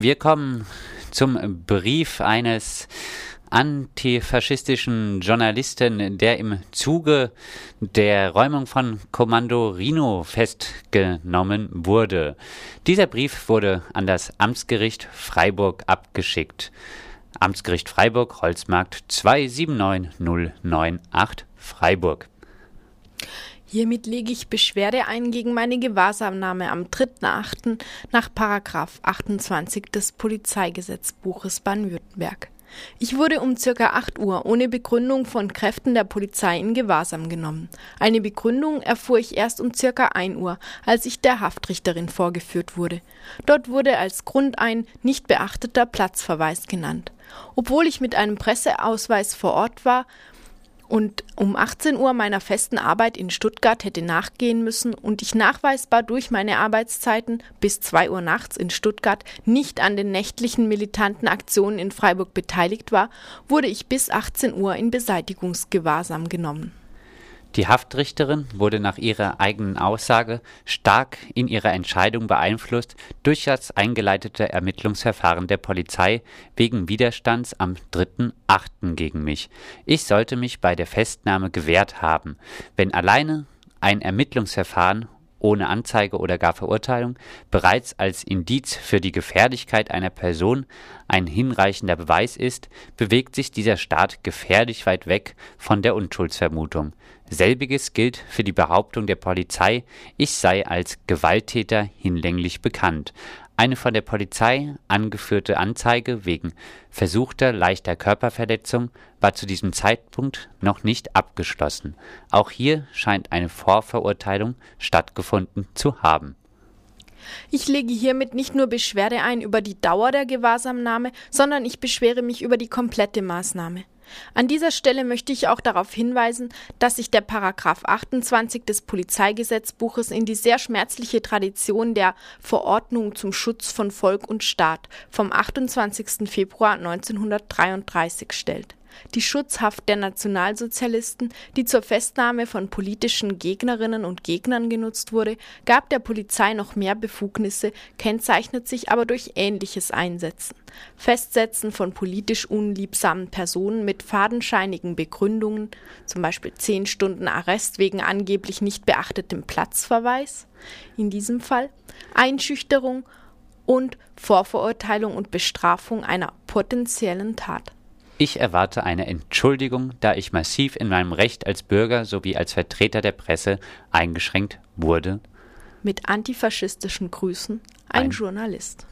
Wir kommen zum Brief eines antifaschistischen Journalisten, der im Zuge der Räumung von Kommando Rino festgenommen wurde. Dieser Brief wurde an das Amtsgericht Freiburg abgeschickt. Amtsgericht Freiburg, Holzmarkt 279098 Freiburg. Hiermit lege ich Beschwerde ein gegen meine Gewahrsamnahme am 3.8. nach Paragraph 28 des Polizeigesetzbuches Baden-Württemberg. Ich wurde um circa 8 Uhr ohne Begründung von Kräften der Polizei in Gewahrsam genommen. Eine Begründung erfuhr ich erst um circa 1 Uhr, als ich der Haftrichterin vorgeführt wurde. Dort wurde als Grund ein nicht beachteter Platzverweis genannt. Obwohl ich mit einem Presseausweis vor Ort war, und um 18 Uhr meiner festen Arbeit in Stuttgart hätte nachgehen müssen und ich nachweisbar durch meine Arbeitszeiten bis 2 Uhr nachts in Stuttgart nicht an den nächtlichen militanten Aktionen in Freiburg beteiligt war, wurde ich bis 18 Uhr in Beseitigungsgewahrsam genommen. Die Haftrichterin wurde nach ihrer eigenen Aussage stark in ihrer Entscheidung beeinflusst durch das eingeleitete Ermittlungsverfahren der Polizei wegen Widerstands am 3.8. gegen mich. Ich sollte mich bei der Festnahme gewehrt haben. Wenn alleine ein Ermittlungsverfahren ohne Anzeige oder gar Verurteilung bereits als Indiz für die Gefährlichkeit einer Person ein hinreichender Beweis ist, bewegt sich dieser Staat gefährlich weit weg von der Unschuldsvermutung. Selbiges gilt für die Behauptung der Polizei, ich sei als Gewalttäter hinlänglich bekannt. Eine von der Polizei angeführte Anzeige wegen versuchter leichter Körperverletzung war zu diesem Zeitpunkt noch nicht abgeschlossen. Auch hier scheint eine Vorverurteilung stattgefunden zu haben. Ich lege hiermit nicht nur Beschwerde ein über die Dauer der Gewahrsamnahme, sondern ich beschwere mich über die komplette Maßnahme. An dieser Stelle möchte ich auch darauf hinweisen, dass sich der Paragraph 28 des Polizeigesetzbuches in die sehr schmerzliche Tradition der Verordnung zum Schutz von Volk und Staat vom 28. Februar 1933 stellt die Schutzhaft der Nationalsozialisten, die zur Festnahme von politischen Gegnerinnen und Gegnern genutzt wurde, gab der Polizei noch mehr Befugnisse, kennzeichnet sich aber durch ähnliches Einsetzen. Festsetzen von politisch unliebsamen Personen mit fadenscheinigen Begründungen, zum Beispiel zehn Stunden Arrest wegen angeblich nicht beachtetem Platzverweis, in diesem Fall Einschüchterung und Vorverurteilung und Bestrafung einer potenziellen Tat. Ich erwarte eine Entschuldigung, da ich massiv in meinem Recht als Bürger sowie als Vertreter der Presse eingeschränkt wurde. Mit antifaschistischen Grüßen ein, ein Journalist.